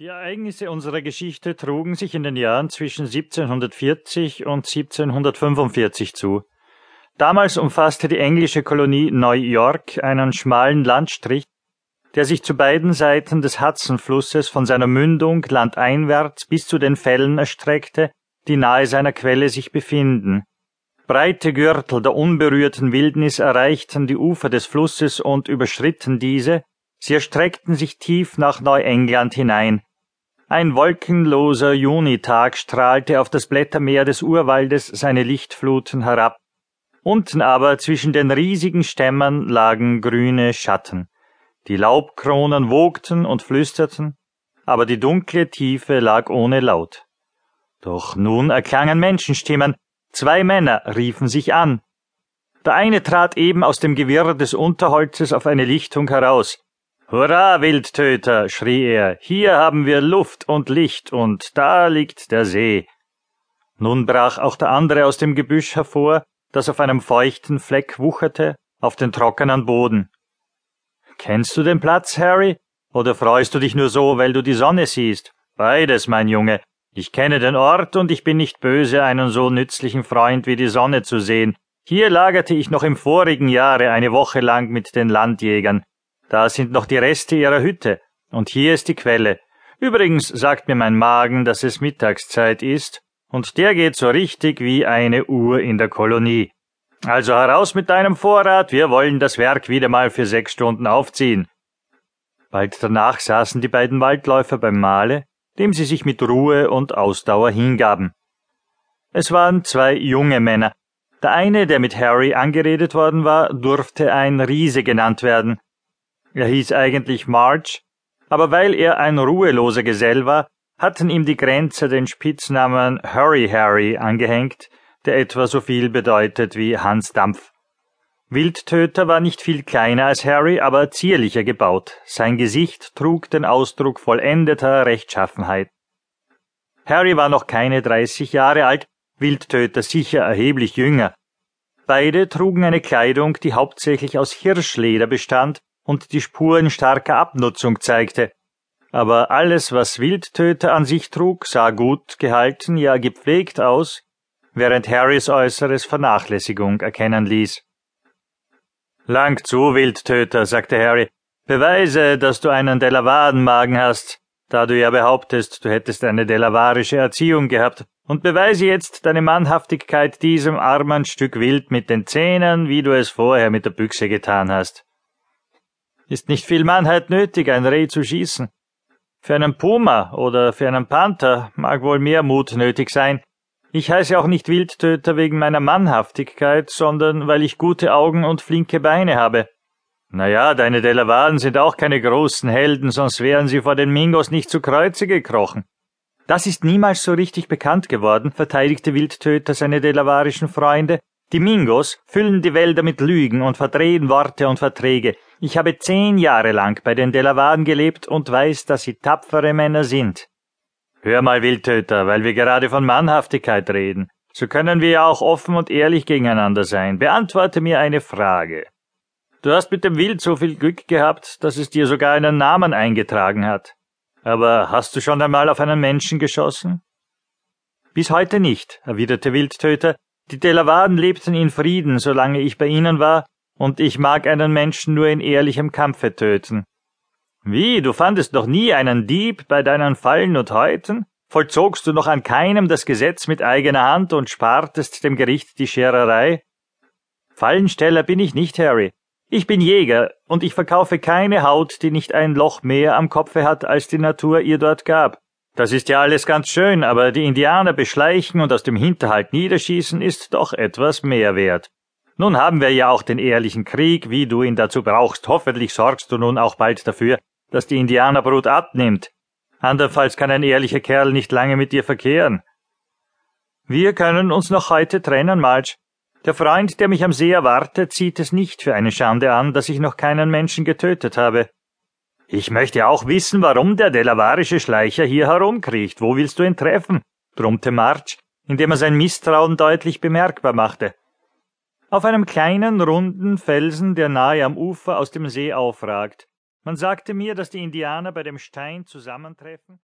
Die Ereignisse unserer Geschichte trugen sich in den Jahren zwischen 1740 und 1745 zu. Damals umfasste die englische Kolonie New York einen schmalen Landstrich, der sich zu beiden Seiten des Hudsonflusses von seiner Mündung landeinwärts bis zu den Fällen erstreckte, die nahe seiner Quelle sich befinden. Breite Gürtel der unberührten Wildnis erreichten die Ufer des Flusses und überschritten diese, sie erstreckten sich tief nach Neuengland hinein, ein wolkenloser Junitag strahlte auf das Blättermeer des Urwaldes seine Lichtfluten herab. Unten aber zwischen den riesigen Stämmen lagen grüne Schatten. Die Laubkronen wogten und flüsterten, aber die dunkle Tiefe lag ohne Laut. Doch nun erklangen Menschenstimmen, zwei Männer riefen sich an. Der eine trat eben aus dem Gewirr des Unterholzes auf eine Lichtung heraus. Hurra, Wildtöter, schrie er, hier haben wir Luft und Licht, und da liegt der See. Nun brach auch der andere aus dem Gebüsch hervor, das auf einem feuchten Fleck wucherte, auf den trockenen Boden. Kennst du den Platz, Harry? Oder freust du dich nur so, weil du die Sonne siehst? Beides, mein Junge. Ich kenne den Ort und ich bin nicht böse, einen so nützlichen Freund wie die Sonne zu sehen. Hier lagerte ich noch im vorigen Jahre eine Woche lang mit den Landjägern. Da sind noch die Reste ihrer Hütte. Und hier ist die Quelle. Übrigens sagt mir mein Magen, dass es Mittagszeit ist, und der geht so richtig wie eine Uhr in der Kolonie. Also heraus mit deinem Vorrat, wir wollen das Werk wieder mal für sechs Stunden aufziehen. Bald danach saßen die beiden Waldläufer beim Mahle, dem sie sich mit Ruhe und Ausdauer hingaben. Es waren zwei junge Männer. Der eine, der mit Harry angeredet worden war, durfte ein Riese genannt werden, er hieß eigentlich March, aber weil er ein ruheloser Gesell war, hatten ihm die Grenzer den Spitznamen Hurry Harry angehängt, der etwa so viel bedeutet wie Hans Dampf. Wildtöter war nicht viel kleiner als Harry, aber zierlicher gebaut. Sein Gesicht trug den Ausdruck vollendeter Rechtschaffenheit. Harry war noch keine dreißig Jahre alt, Wildtöter sicher erheblich jünger. Beide trugen eine Kleidung, die hauptsächlich aus Hirschleder bestand und die Spuren starker Abnutzung zeigte. Aber alles, was Wildtöter an sich trug, sah gut gehalten, ja gepflegt aus, während Harrys Äußeres Vernachlässigung erkennen ließ. Lang zu, Wildtöter, sagte Harry. Beweise, dass du einen Delavadenmagen hast, da du ja behauptest, du hättest eine delavarische Erziehung gehabt, und beweise jetzt deine Mannhaftigkeit diesem armen Stück Wild mit den Zähnen, wie du es vorher mit der Büchse getan hast. Ist nicht viel Mannheit nötig, ein Reh zu schießen. Für einen Puma oder für einen Panther mag wohl mehr Mut nötig sein. Ich heiße auch nicht Wildtöter wegen meiner Mannhaftigkeit, sondern weil ich gute Augen und flinke Beine habe. Na ja, deine Delawaden sind auch keine großen Helden, sonst wären sie vor den Mingos nicht zu Kreuze gekrochen. Das ist niemals so richtig bekannt geworden, verteidigte Wildtöter seine delawarischen Freunde. Die Mingos füllen die Wälder mit Lügen und verdrehen Worte und Verträge. Ich habe zehn Jahre lang bei den Delawaden gelebt und weiß, dass sie tapfere Männer sind. Hör mal, Wildtöter, weil wir gerade von Mannhaftigkeit reden. So können wir ja auch offen und ehrlich gegeneinander sein. Beantworte mir eine Frage. Du hast mit dem Wild so viel Glück gehabt, dass es dir sogar einen Namen eingetragen hat. Aber hast du schon einmal auf einen Menschen geschossen? Bis heute nicht, erwiderte Wildtöter. Die Delawaden lebten in Frieden, solange ich bei ihnen war, und ich mag einen Menschen nur in ehrlichem Kampfe töten. Wie, du fandest noch nie einen Dieb bei deinen Fallen und Häuten? Vollzogst du noch an keinem das Gesetz mit eigener Hand und spartest dem Gericht die Schererei? Fallensteller bin ich nicht, Harry. Ich bin Jäger, und ich verkaufe keine Haut, die nicht ein Loch mehr am Kopfe hat, als die Natur ihr dort gab. Das ist ja alles ganz schön, aber die Indianer beschleichen und aus dem Hinterhalt niederschießen ist doch etwas mehr wert. Nun haben wir ja auch den ehrlichen Krieg, wie du ihn dazu brauchst. Hoffentlich sorgst du nun auch bald dafür, dass die Indianerbrut abnimmt. Andernfalls kann ein ehrlicher Kerl nicht lange mit dir verkehren. Wir können uns noch heute trennen, Marge. Der Freund, der mich am See erwartet, sieht es nicht für eine Schande an, dass ich noch keinen Menschen getötet habe. Ich möchte auch wissen, warum der delavarische Schleicher hier herumkriecht. Wo willst du ihn treffen? brummte March, indem er sein Misstrauen deutlich bemerkbar machte auf einem kleinen, runden Felsen, der nahe am Ufer aus dem See aufragt. Man sagte mir, dass die Indianer bei dem Stein zusammentreffen